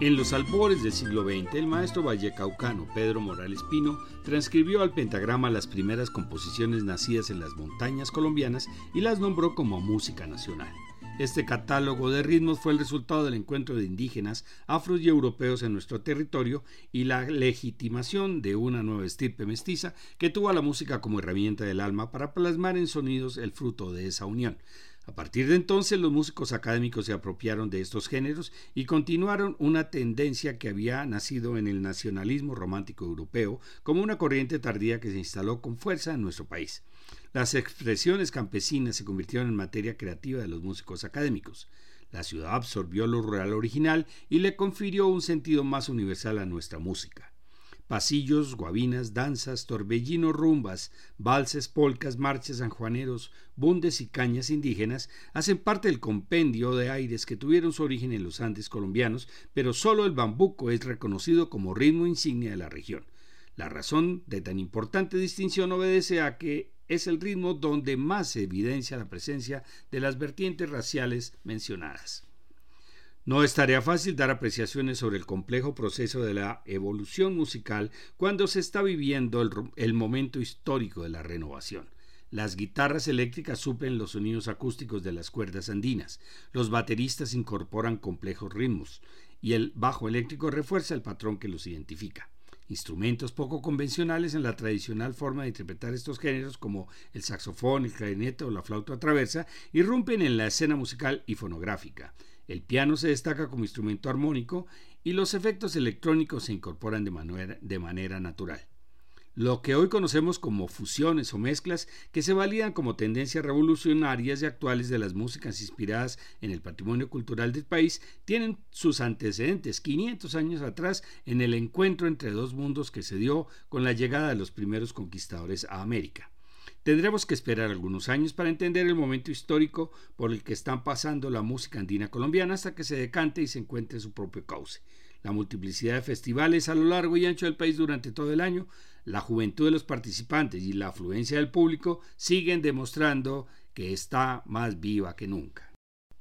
En los albores del siglo XX, el maestro vallecaucano Pedro Morales Pino transcribió al pentagrama las primeras composiciones nacidas en las montañas colombianas y las nombró como música nacional. Este catálogo de ritmos fue el resultado del encuentro de indígenas, afros y europeos en nuestro territorio y la legitimación de una nueva estirpe mestiza que tuvo a la música como herramienta del alma para plasmar en sonidos el fruto de esa unión. A partir de entonces los músicos académicos se apropiaron de estos géneros y continuaron una tendencia que había nacido en el nacionalismo romántico europeo como una corriente tardía que se instaló con fuerza en nuestro país. Las expresiones campesinas se convirtieron en materia creativa de los músicos académicos. La ciudad absorbió lo rural original y le confirió un sentido más universal a nuestra música. Pasillos, guabinas, danzas, torbellinos, rumbas, valses, polcas, marchas, sanjuaneros, bundes y cañas indígenas hacen parte del compendio de aires que tuvieron su origen en los Andes colombianos, pero solo el bambuco es reconocido como ritmo insignia de la región. La razón de tan importante distinción obedece a que es el ritmo donde más se evidencia la presencia de las vertientes raciales mencionadas. No es tarea fácil dar apreciaciones sobre el complejo proceso de la evolución musical cuando se está viviendo el, momento histórico de la renovación. Las guitarras eléctricas suplen los sonidos acústicos de las cuerdas andinas, los bateristas incorporan complejos ritmos y el bajo eléctrico refuerza el patrón que los identifica. Instrumentos poco convencionales en la tradicional forma de interpretar estos géneros como el saxofón, el clarinete o la flauta traversa irrumpen en la escena musical y fonográfica. El piano se destaca como instrumento armónico y los efectos electrónicos se incorporan de manera, de manera natural. Lo que hoy conocemos como fusiones o mezclas que se validan como tendencias revolucionarias y actuales de las músicas inspiradas en el patrimonio cultural del país tienen sus antecedentes 500 años atrás en el encuentro entre dos mundos que se dio con la llegada de los primeros conquistadores a América. Tendremos que esperar algunos años para entender el momento histórico por el que están pasando la música andina colombiana hasta que se decante y se encuentre su propio cauce. La multiplicidad de festivales a lo largo y ancho del país durante todo el año, la juventud de los participantes y la afluencia del público siguen demostrando que está más viva que nunca.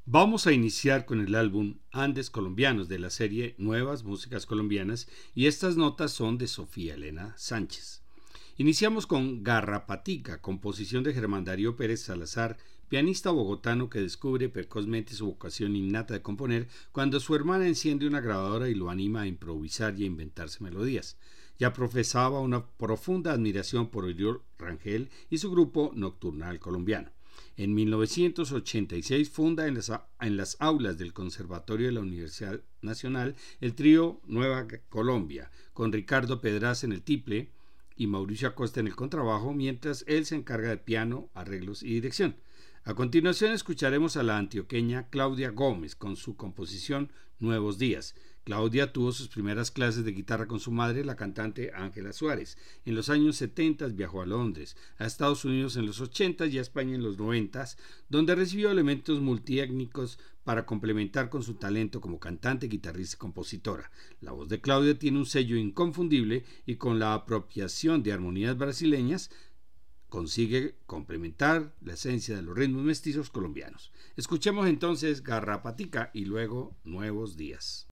Vamos a iniciar con el álbum Andes Colombianos de la serie Nuevas Músicas Colombianas y estas notas son de Sofía Elena Sánchez. Iniciamos con Garrapatica, composición de Germán Darío Pérez Salazar, pianista bogotano que descubre precozmente su vocación innata de componer cuando su hermana enciende una grabadora y lo anima a improvisar y a inventarse melodías. Ya profesaba una profunda admiración por Oriol Rangel y su grupo Nocturnal Colombiano. En 1986 funda en las, aulas del Conservatorio de la Universidad Nacional el trío Nueva Colombia, con Ricardo Pedraz en el tiple, y Mauricio Acosta en el contrabajo, mientras él se encarga de piano, arreglos y dirección. A continuación escucharemos a la antioqueña Claudia Gómez con su composición Nuevos Días. Claudia tuvo sus primeras clases de guitarra con su madre, la cantante Ángela Suárez. En los años 70 viajó a Londres, a Estados Unidos en los 80 y a España en los 90, donde recibió elementos multiétnicos para complementar con su talento como cantante, guitarrista y compositora. La voz de Claudia tiene un sello inconfundible y con la apropiación de armonías brasileñas consigue complementar la esencia de los ritmos mestizos colombianos. Escuchemos entonces Garrapatica y luego Nuevos Días.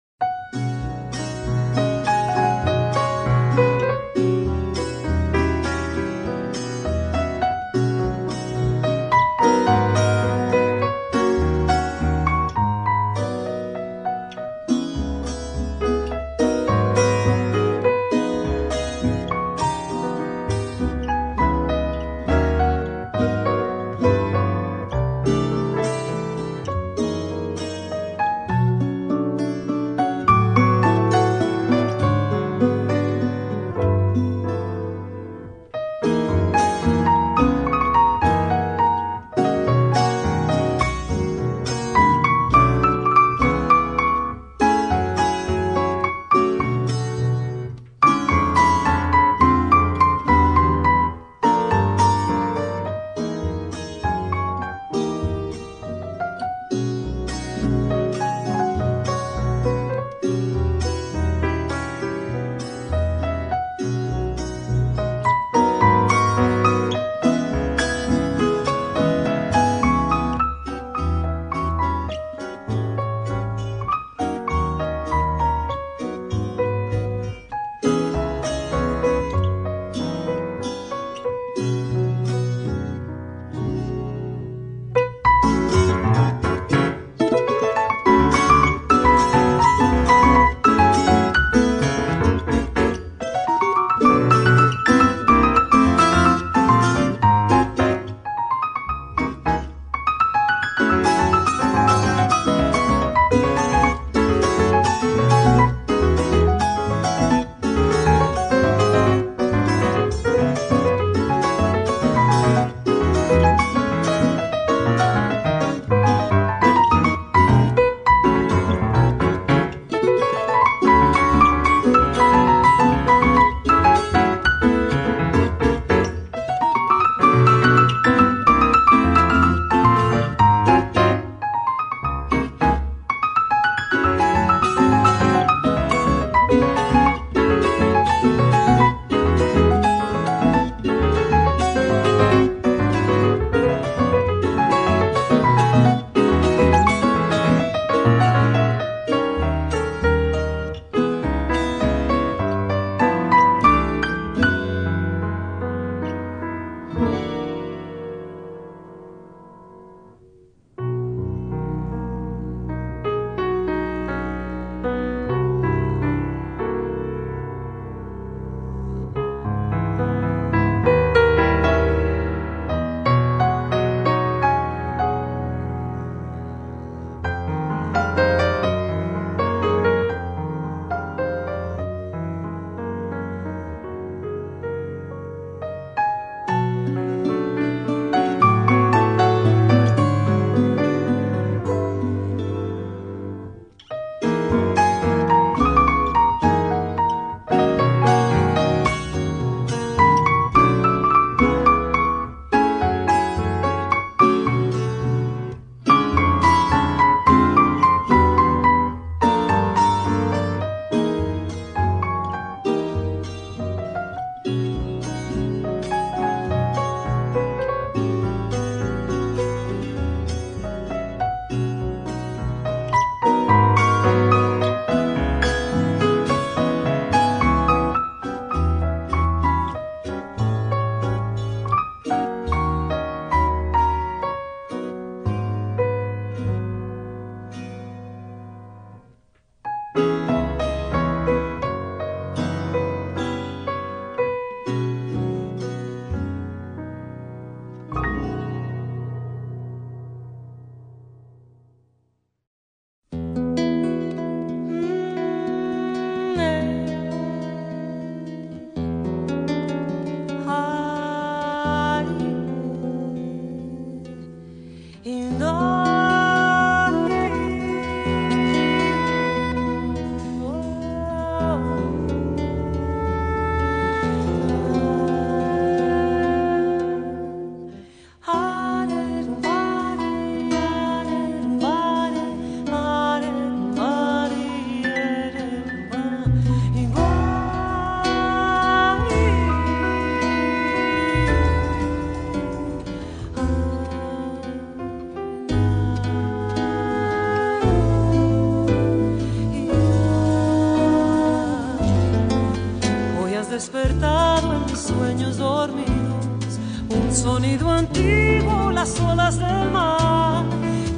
Despertado en sueños dormidos, un sonido antiguo, las olas del mar.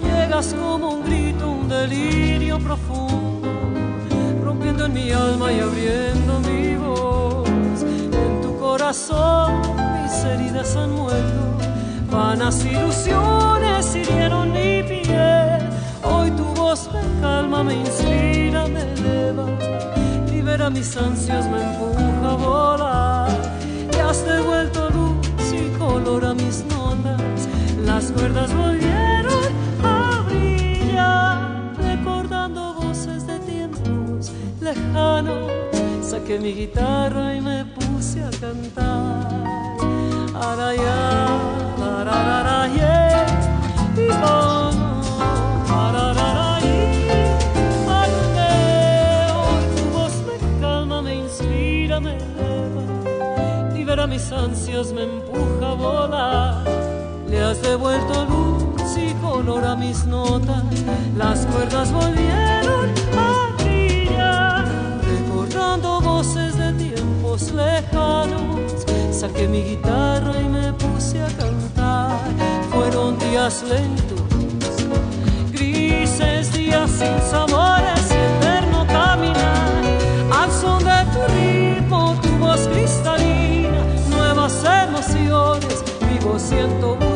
Llegas como un grito, un delirio profundo, rompiendo en mi alma y abriendo mi voz. En tu corazón mis heridas han muerto, vanas ilusiones hirieron mi piel. Hoy tu voz me calma, me inspira, me eleva libera mis ansias, me empuja volar. Y has devuelto luz y color a mis notas. Las cuerdas volvieron a brillar, recordando voces de tiempos lejanos. Saqué mi guitarra y me puse a cantar. Araya, araraya, y mis ansias, me empuja a volar. Le has devuelto luz y color a mis notas, las cuerdas volvieron a brillar, recordando voces de tiempos lejanos. Saqué mi guitarra y me puse a cantar. Fueron días lentos, grises días sin sabores vivo, siento,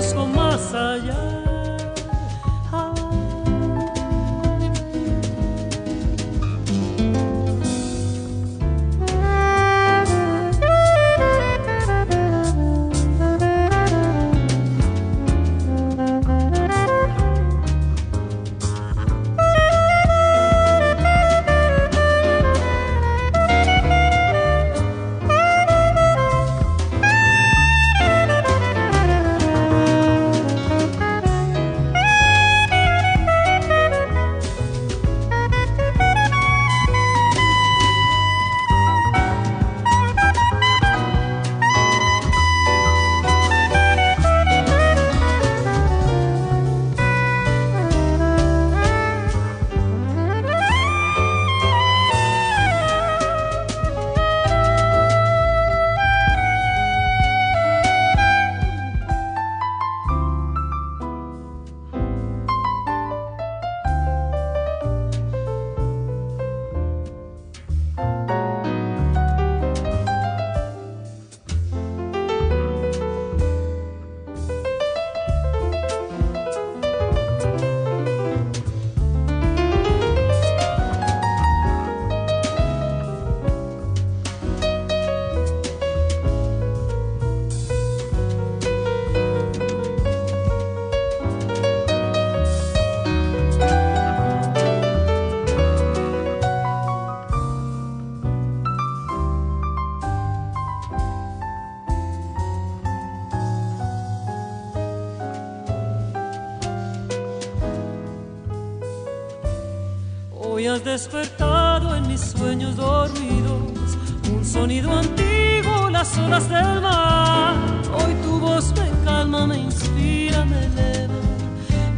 olas del mar. Hoy tu voz me calma, me inspira, me eleva,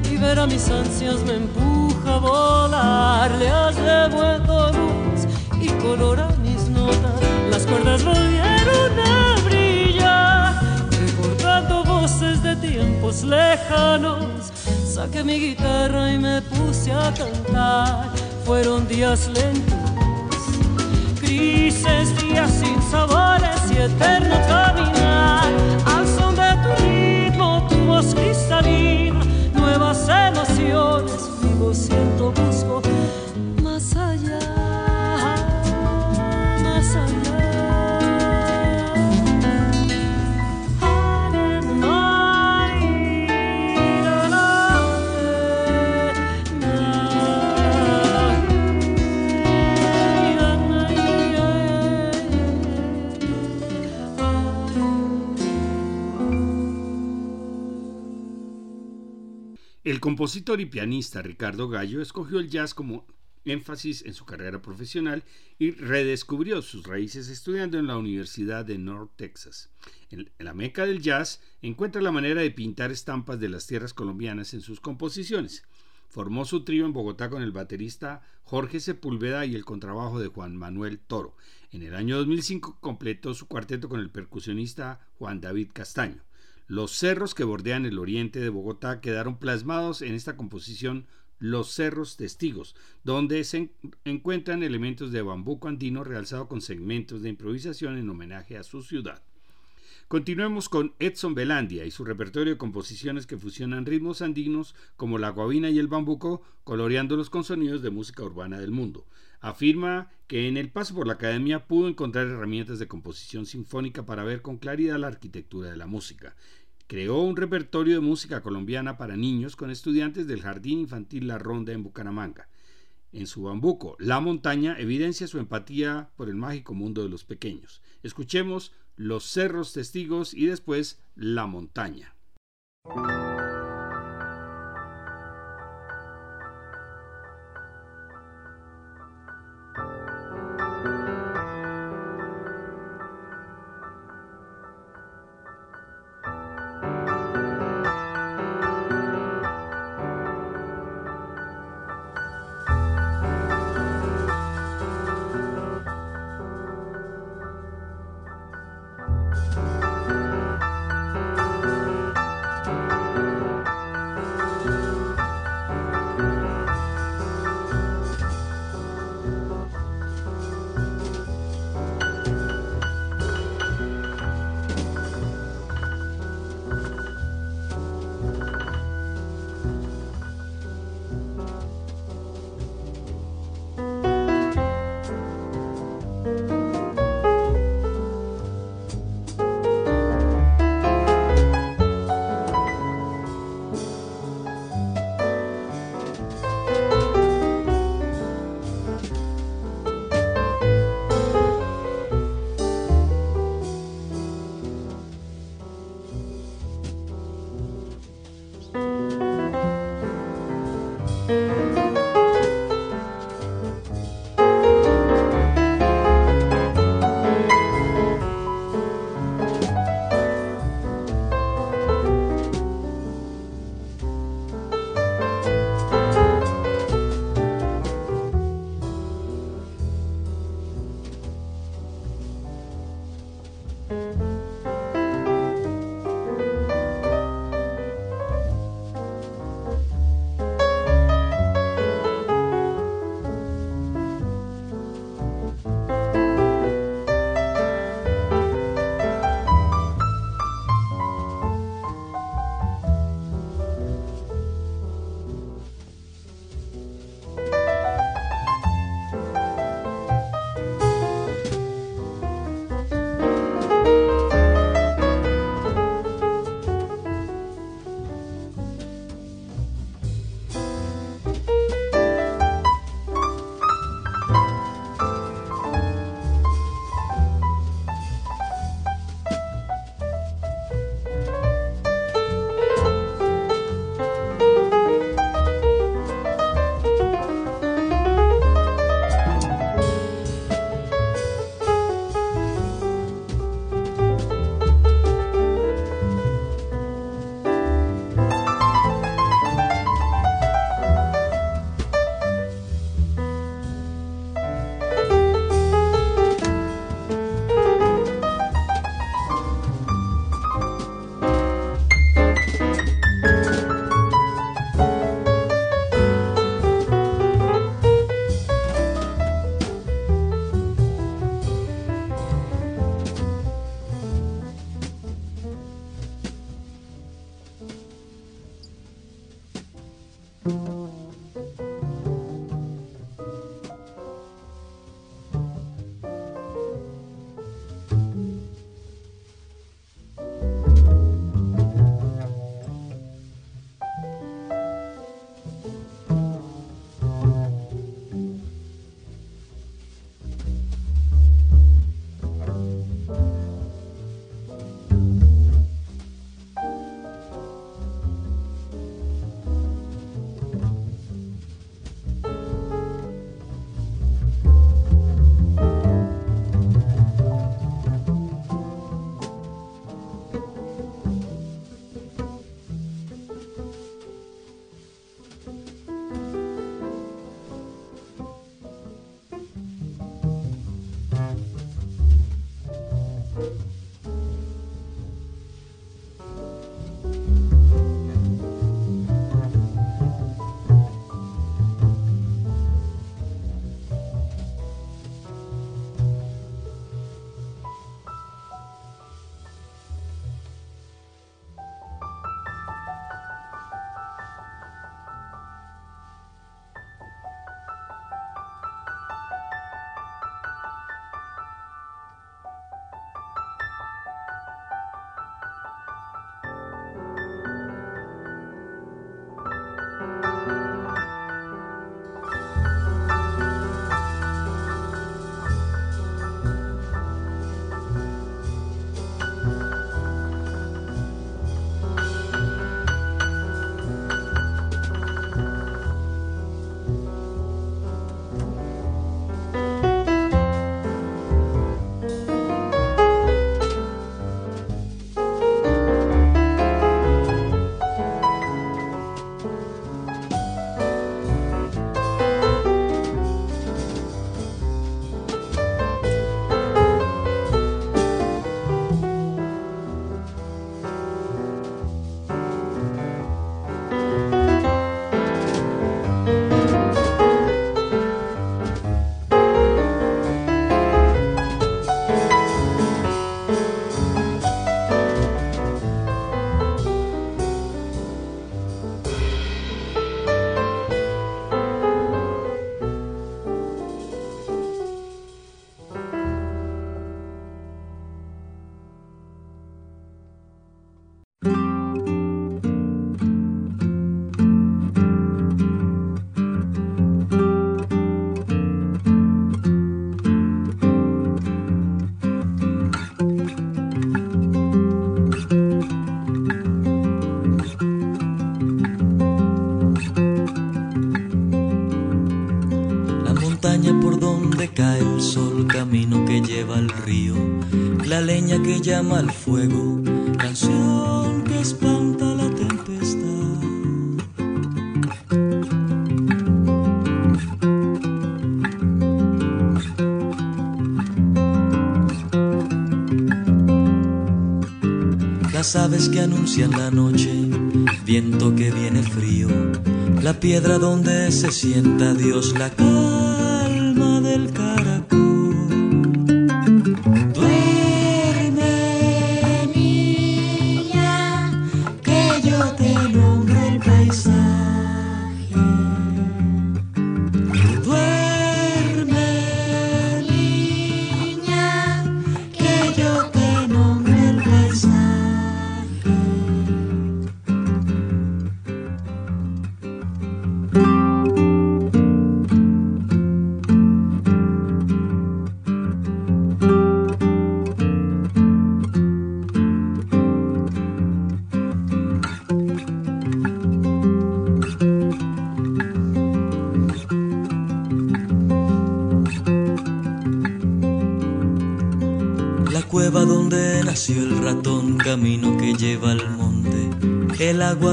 libera mis ansias, me empuja a volar. Le has devuelto luz y color a mis notas, las cuerdas volvieron a brillar, recordando voces de tiempos lejanos. Saqué mi guitarra y me puse a cantar fueron días lentos, compositor y pianista Ricardo Gallo escogió el jazz como énfasis en su carrera profesional y redescubrió sus raíces estudiando en la Universidad de North Texas. En la meca del jazz encuentra la manera de pintar estampas de las tierras colombianas en sus composiciones. Formó su trío en Bogotá con el baterista Jorge Sepúlveda y el contrabajo de Juan Manuel Toro. En el año 2005 completó su cuarteto con el percusionista Juan David Castaño. Los cerros que bordean el oriente de Bogotá quedaron plasmados en esta composición Los Cerros Testigos, donde se encuentran elementos de bambuco andino realzado con segmentos de improvisación en homenaje a su ciudad. Continuemos con Edson Belandia y su repertorio de composiciones que fusionan ritmos andinos como la guabina y el bambuco, coloreándolos con sonidos de música urbana del mundo. Afirma que en el paso por la academia pudo encontrar herramientas de composición sinfónica para ver con claridad la arquitectura de la música. Creó un repertorio de música colombiana para niños con estudiantes del Jardín Infantil La Ronda en Bucaramanga. En su bambuco, La Montaña evidencia su empatía por el mágico mundo de los pequeños. Escuchemos Los Cerros Testigos y después La Montaña. Llama al fuego, canción que espanta la tempestad. Las aves que anuncian la noche, viento que viene frío, la piedra donde se sienta Dios, la calma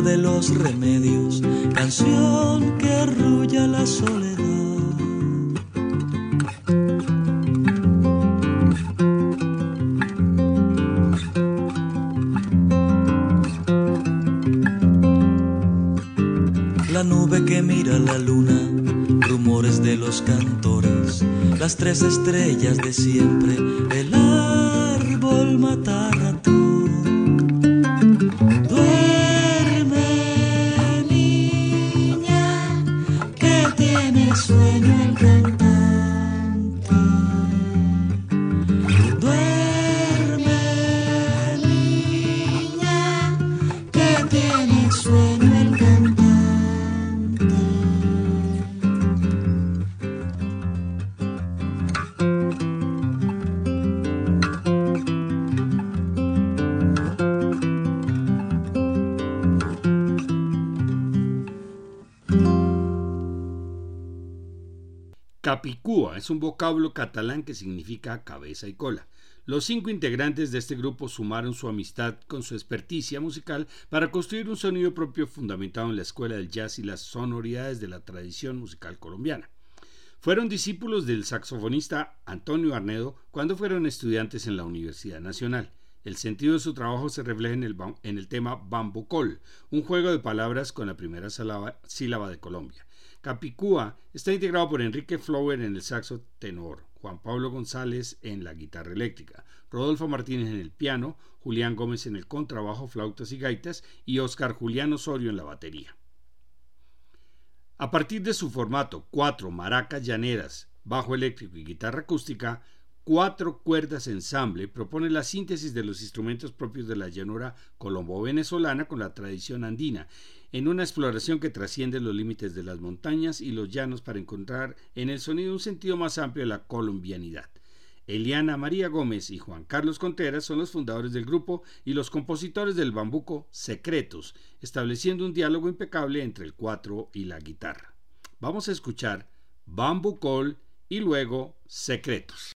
de los remedios, canción que arrulla la soledad. La nube que mira la luna, rumores de los cantores, las tres estrellas de siempre, un vocablo catalán que significa cabeza y cola. Los cinco integrantes de este grupo sumaron su amistad con su experticia musical para construir un sonido propio fundamentado en la escuela del jazz y las sonoridades de la tradición musical colombiana. Fueron discípulos del saxofonista Antonio Arnedo cuando fueron estudiantes en la Universidad Nacional. El sentido de su trabajo se refleja en el, en el tema Bambucol, un juego de palabras con la primera sílaba de Colombia. Capicúa está integrado por Enrique Flower en el saxo tenor, Juan Pablo González en la guitarra eléctrica, Rodolfo Martínez en el piano, Julián Gómez en el contrabajo, flautas y gaitas y Oscar Julián Osorio en la batería. A partir de su formato, cuatro maracas llaneras, bajo eléctrico y guitarra acústica, cuatro cuerdas ensamble propone la síntesis de los instrumentos propios de la llanura colombo-venezolana con la tradición andina en una exploración que trasciende los límites de las montañas y los llanos para encontrar en el sonido un sentido más amplio de la colombianidad. Eliana María Gómez y Juan Carlos Contreras son los fundadores del grupo y los compositores del bambuco Secretos, estableciendo un diálogo impecable entre el cuatro y la guitarra. Vamos a escuchar Bambucol y luego Secretos.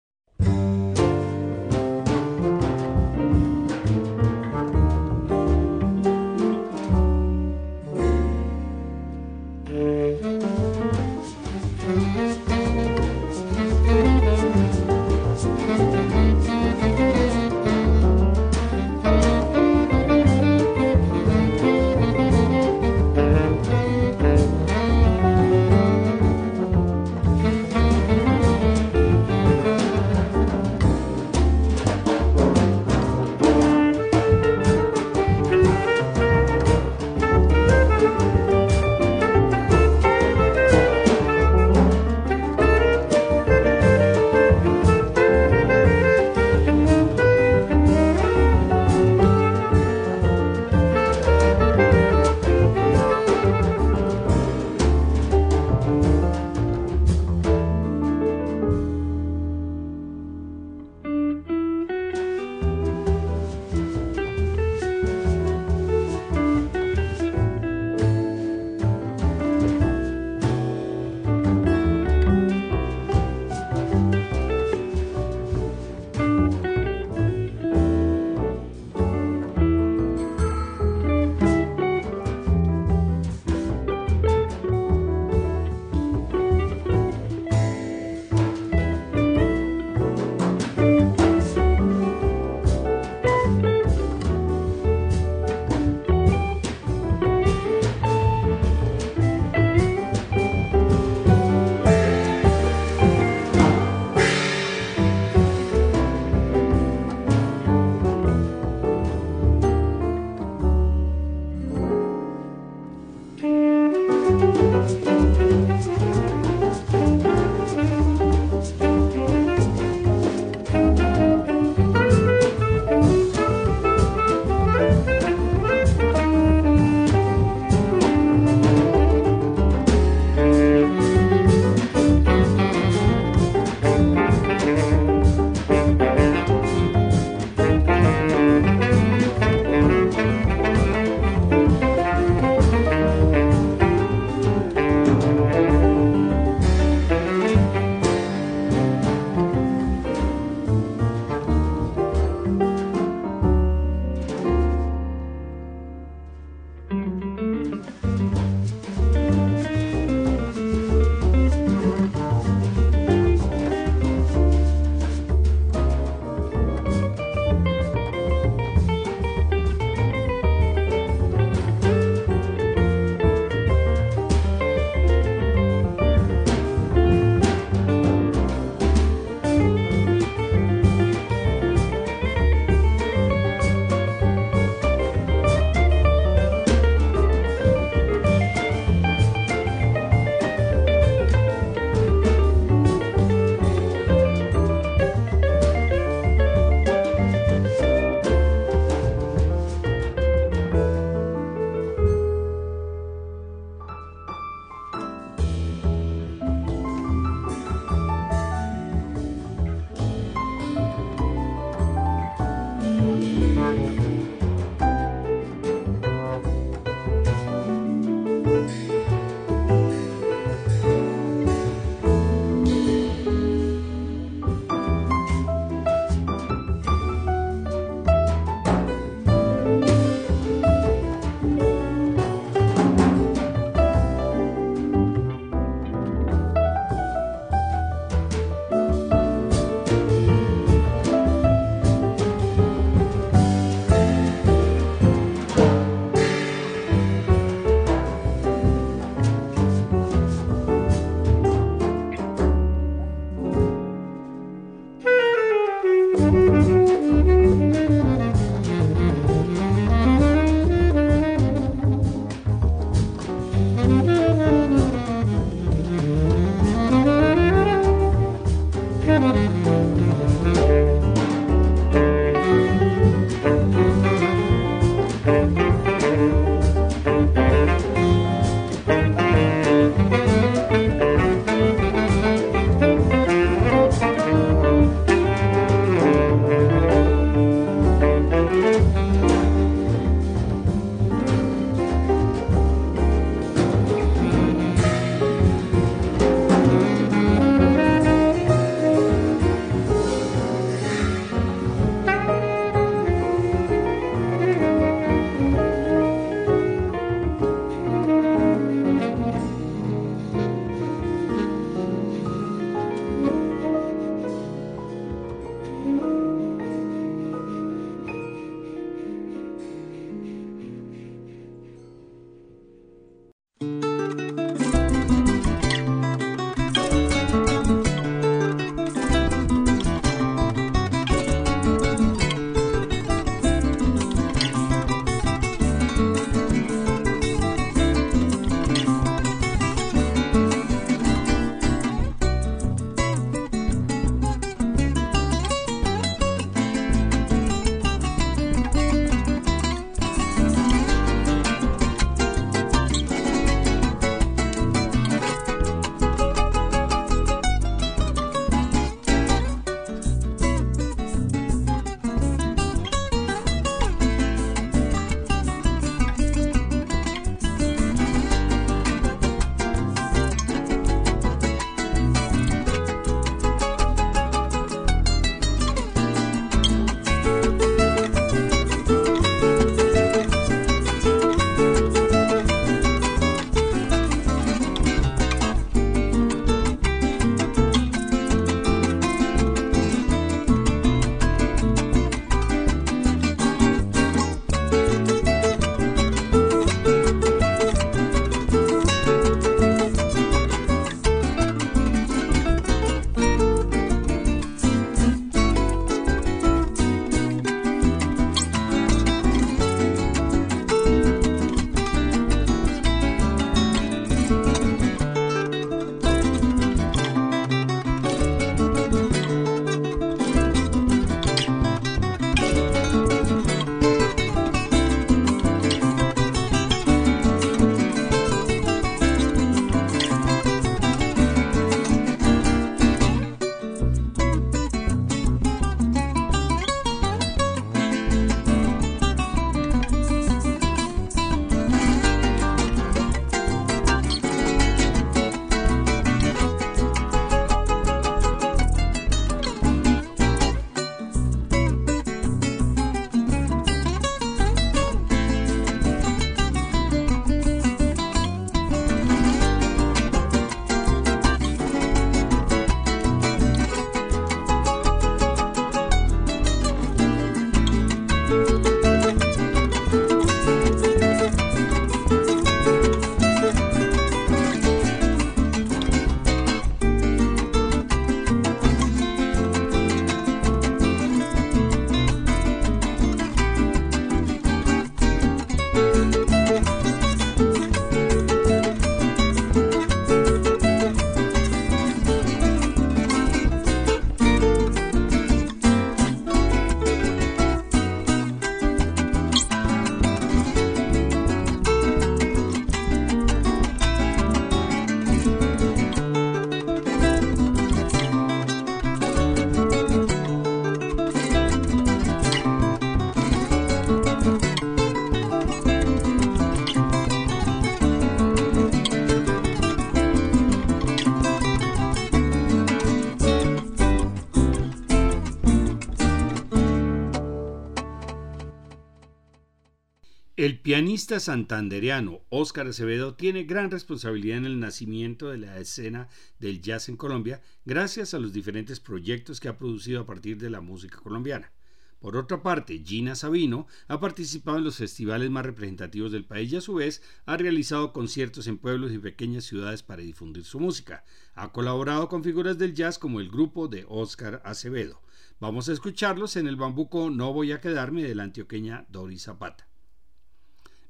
El pianista santandereano Óscar Acevedo tiene gran responsabilidad en el nacimiento de la escena del jazz en Colombia gracias a los diferentes proyectos que ha producido a partir de la música colombiana. Por otra parte, Gina Sabino ha participado en los festivales más representativos del país y a su vez ha realizado conciertos en pueblos y pequeñas ciudades para difundir su música. Ha colaborado con figuras del jazz como el grupo de Óscar Acevedo. Vamos a escucharlos en el bambuco No voy a quedarme de la antioqueña Doris Zapata.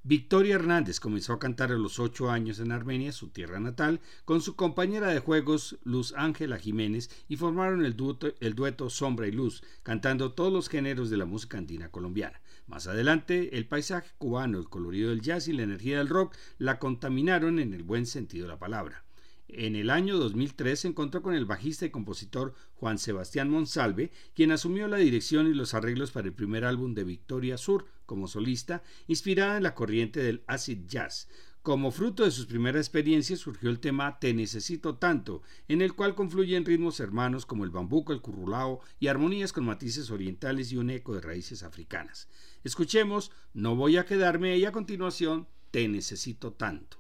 Victoria Hernández comenzó a cantar a los ocho años en Armenia, su tierra natal, con su compañera de juegos Luz Ángela Jiménez y formaron el dueto, el Sombra y Luz, cantando todos los géneros de la música andina colombiana. Más adelante, el paisaje cubano, el colorido del jazz y la energía del rock la contaminaron en el buen sentido de la palabra. En el año 2003 se encontró con el bajista y compositor Juan Sebastián Monsalve, quien asumió la dirección y los arreglos para el primer álbum de Victoria Sur como solista, inspirada en la corriente del acid jazz. Como fruto de sus primeras experiencias surgió el tema Te necesito tanto, en el cual confluyen ritmos hermanos como el bambuco, el currulao y armonías con matices orientales y un eco de raíces africanas. Escuchemos No voy a quedarme y a continuación Te necesito tanto.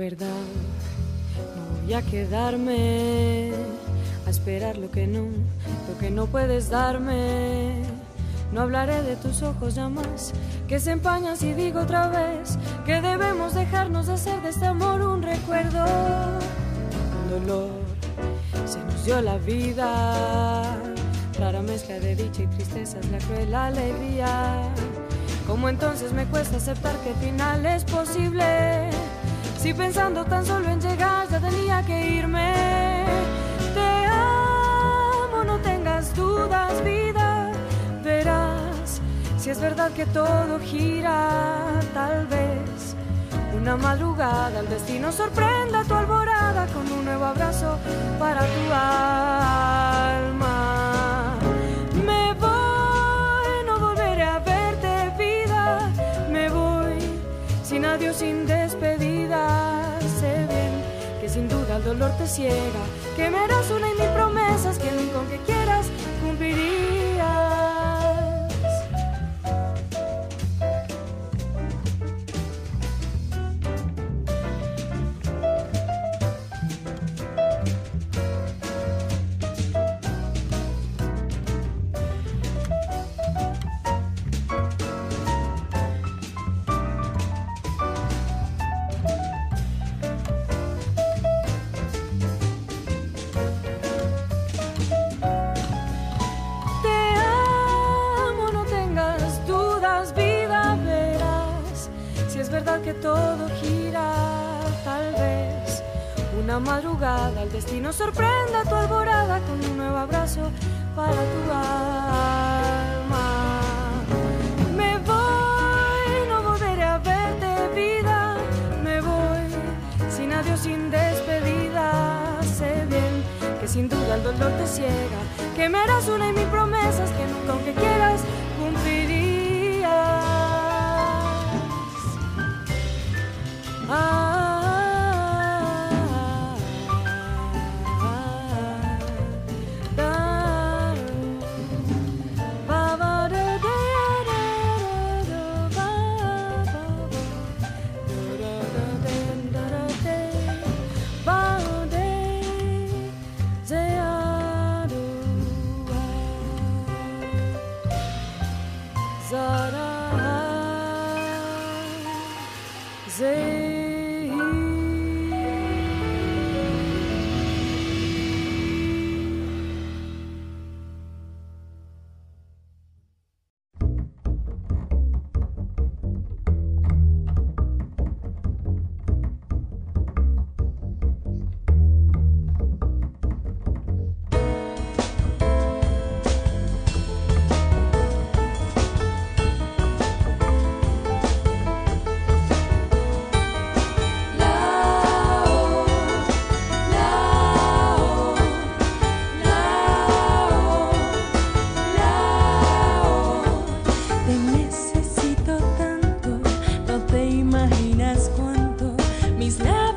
Verdad. No voy a quedarme a esperar lo que no, lo que no puedes darme. No hablaré de tus ojos ya más, que se empañan si digo otra vez que debemos dejarnos de hacer de este amor un recuerdo. Un dolor se nos dio la vida, rara mezcla de dicha y tristeza es la cruel alegría. Como entonces me cuesta aceptar que el final es posible si pensando tan solo en llegar ya tenía que irme. Te amo, no tengas dudas, vida. Verás si es verdad que todo gira, tal vez. Una madrugada el destino sorprenda tu alborada con un nuevo abrazo para tu alma. Sin adiós, sin sin duda el dolor te ciega, que me harás una y mil promesas que nunca aunque quieras cumpliría. Todo gira, tal vez. Una madrugada, el destino sorprenda tu alborada con un nuevo abrazo para tu alma. Me voy, no volveré a verte, vida. Me voy, sin adiós, sin despedida. Sé bien que sin duda el dolor te ciega, que me harás una y mil promesas que nunca, aunque quieras, cumpliría. Ah.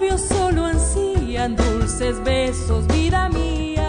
labios solo ansían dulces besos, vida mía.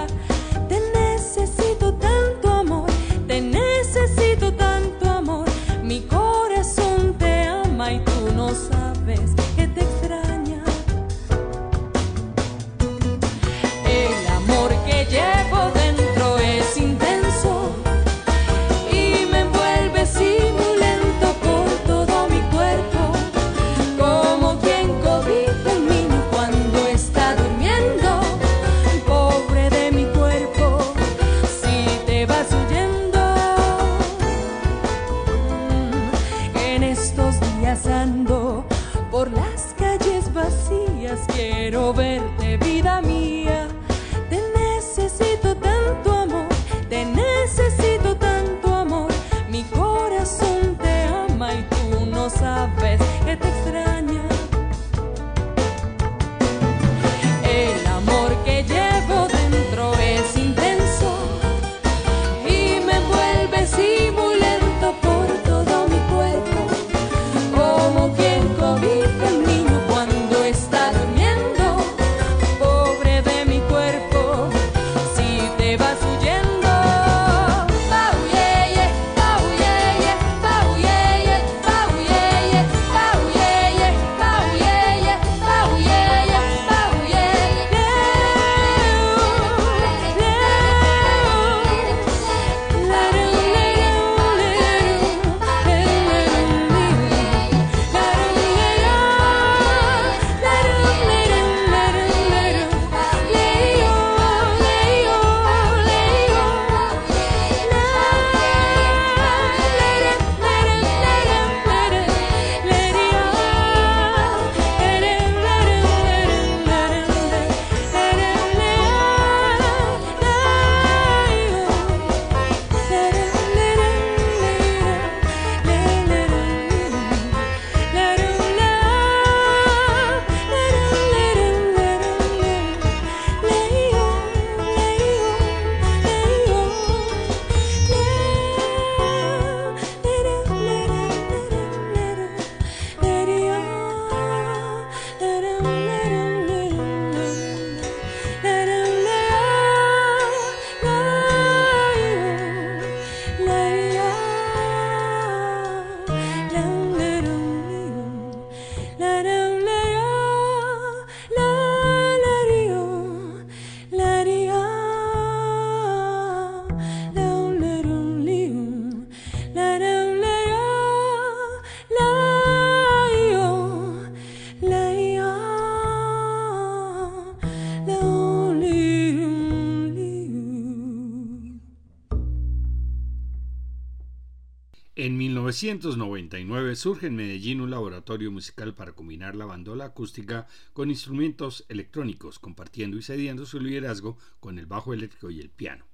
1999 surge en Medellín un laboratorio musical para combinar la bandola acústica con instrumentos electrónicos, compartiendo y cediendo su liderazgo con el bajo eléctrico y el piano.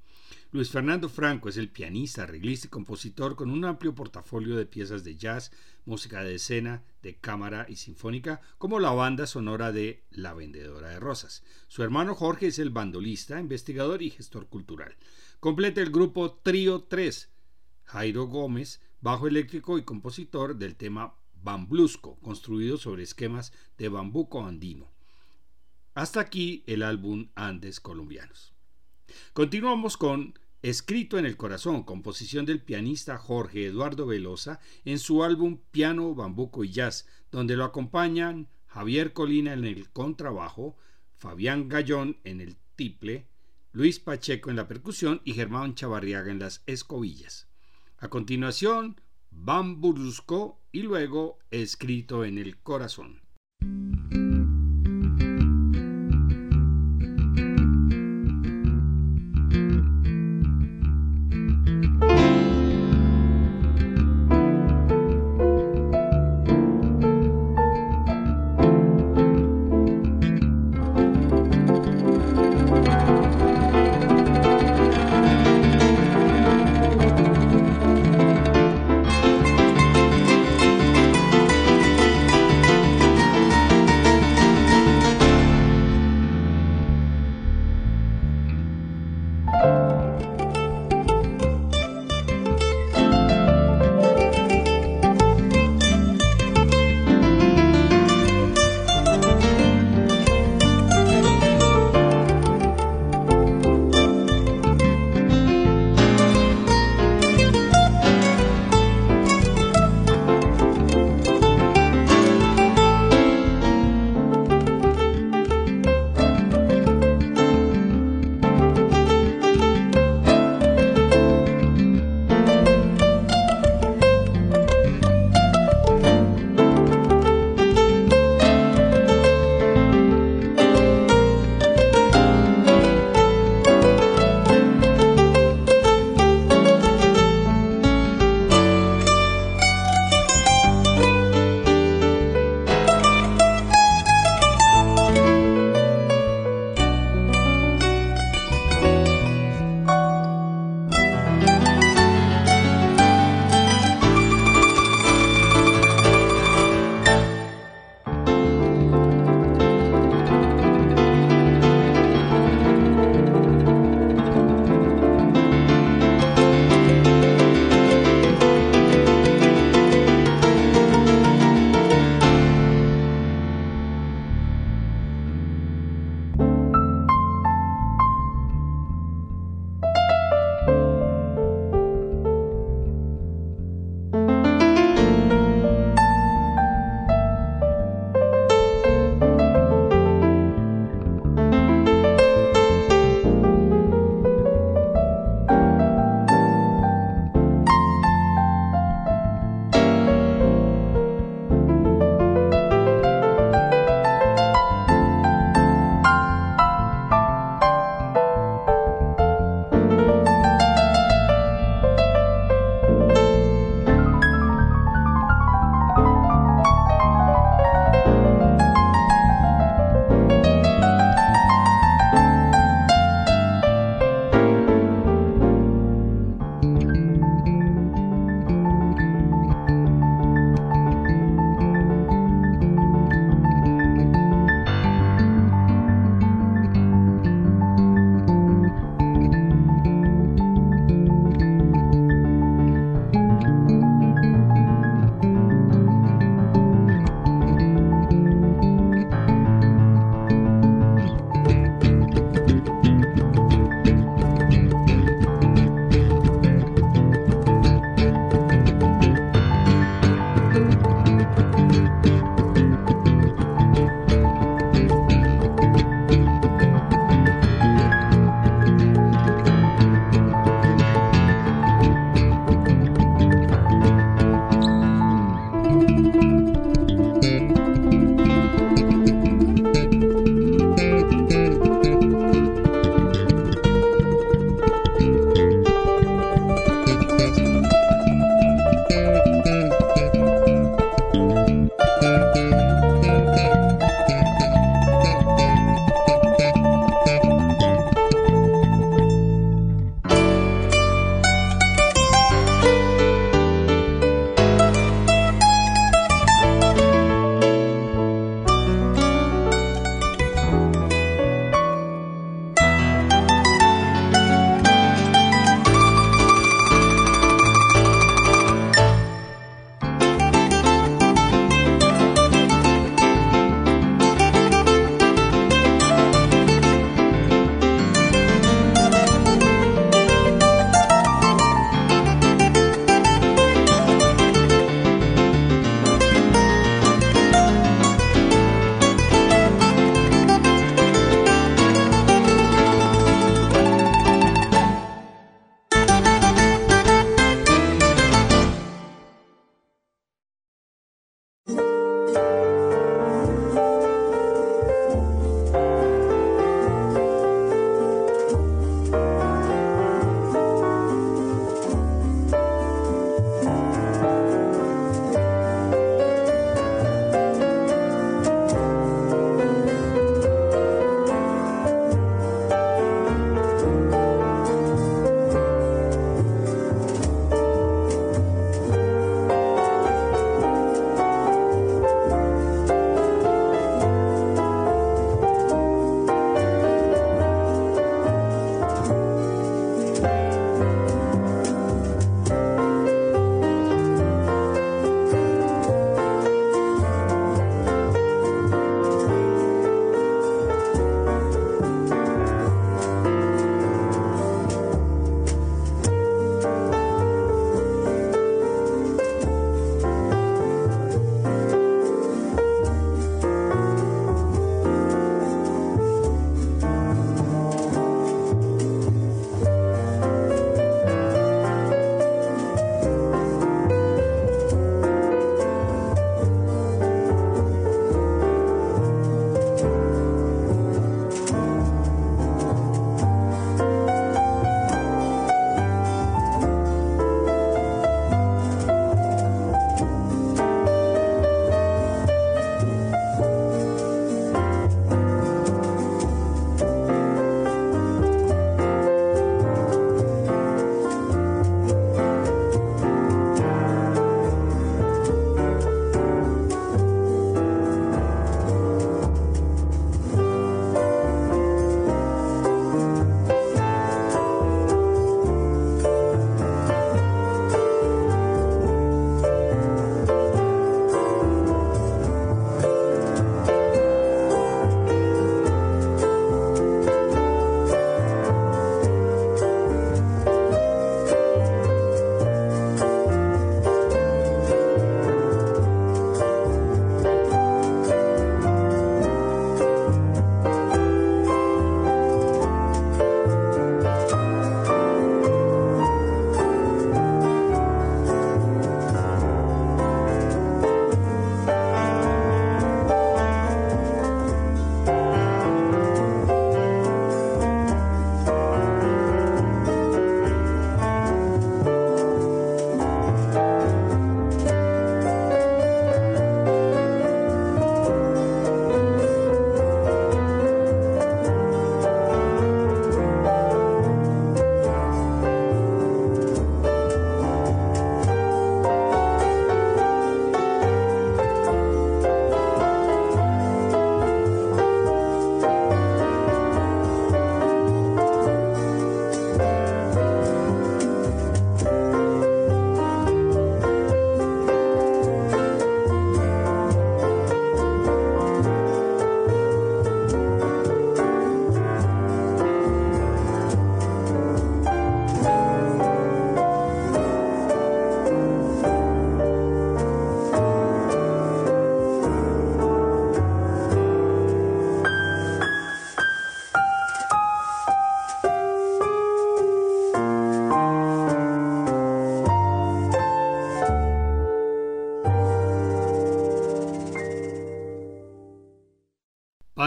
Luis Fernando Franco es el pianista, arreglista y compositor con un amplio portafolio de piezas de jazz, música de escena, de cámara y sinfónica, como la banda sonora de La Vendedora de Rosas. Su hermano Jorge es el bandolista, investigador y gestor cultural. Completa el grupo Trío 3, Jairo Gómez, bajo eléctrico y compositor del tema Bamblusco, construido sobre esquemas de bambuco andino. Hasta aquí el álbum Andes Colombianos. Continuamos con Escrito en el Corazón, composición del pianista Jorge Eduardo Velosa en su álbum Piano, Bambuco y Jazz, donde lo acompañan Javier Colina en el contrabajo, Fabián Gallón en el tiple, Luis Pacheco en la percusión y Germán Chavarriaga en las escobillas. A continuación, Bamburusco y luego Escrito en el Corazón.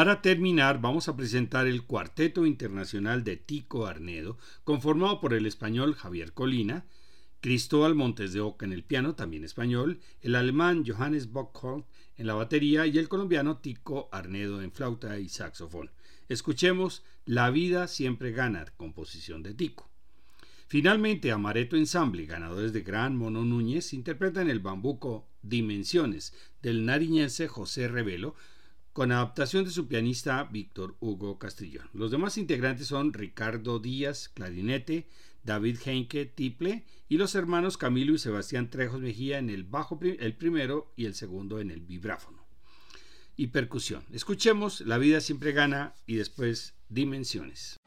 Para terminar, vamos a presentar el Cuarteto Internacional de Tico Arnedo, conformado por el español Javier Colina, Cristóbal Montes de Oca en el piano, también español, el alemán Johannes Bockholt en la batería y el colombiano Tico Arnedo en flauta y saxofón. Escuchemos La vida siempre gana, composición de Tico. Finalmente, Amareto Ensemble, ganadores de Gran Mono Núñez, interpretan el bambuco Dimensiones del nariñense José Revelo, con adaptación de su pianista Víctor Hugo Castillón. Los demás integrantes son Ricardo Díaz, clarinete, David Heinke, tiple, y los hermanos Camilo y Sebastián Trejos Mejía en el bajo, el primero y el segundo en el vibráfono. Y percusión. Escuchemos La vida siempre gana y después Dimensiones.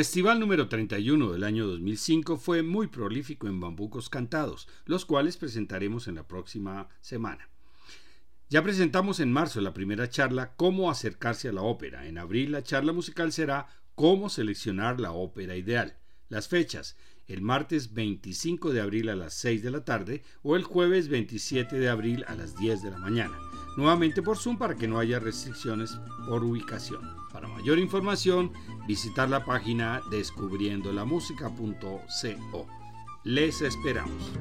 Festival número 31 del año 2005 fue muy prolífico en bambucos cantados, los cuales presentaremos en la próxima semana. Ya presentamos en marzo la primera charla Cómo acercarse a la ópera. En abril la charla musical será Cómo seleccionar la ópera ideal. Las fechas, el martes 25 de abril a las 6 de la tarde o el jueves 27 de abril a las 10 de la mañana. Nuevamente por Zoom para que no haya restricciones por ubicación. Para mayor información, visitar la página descubriendolamusica.co. Les esperamos.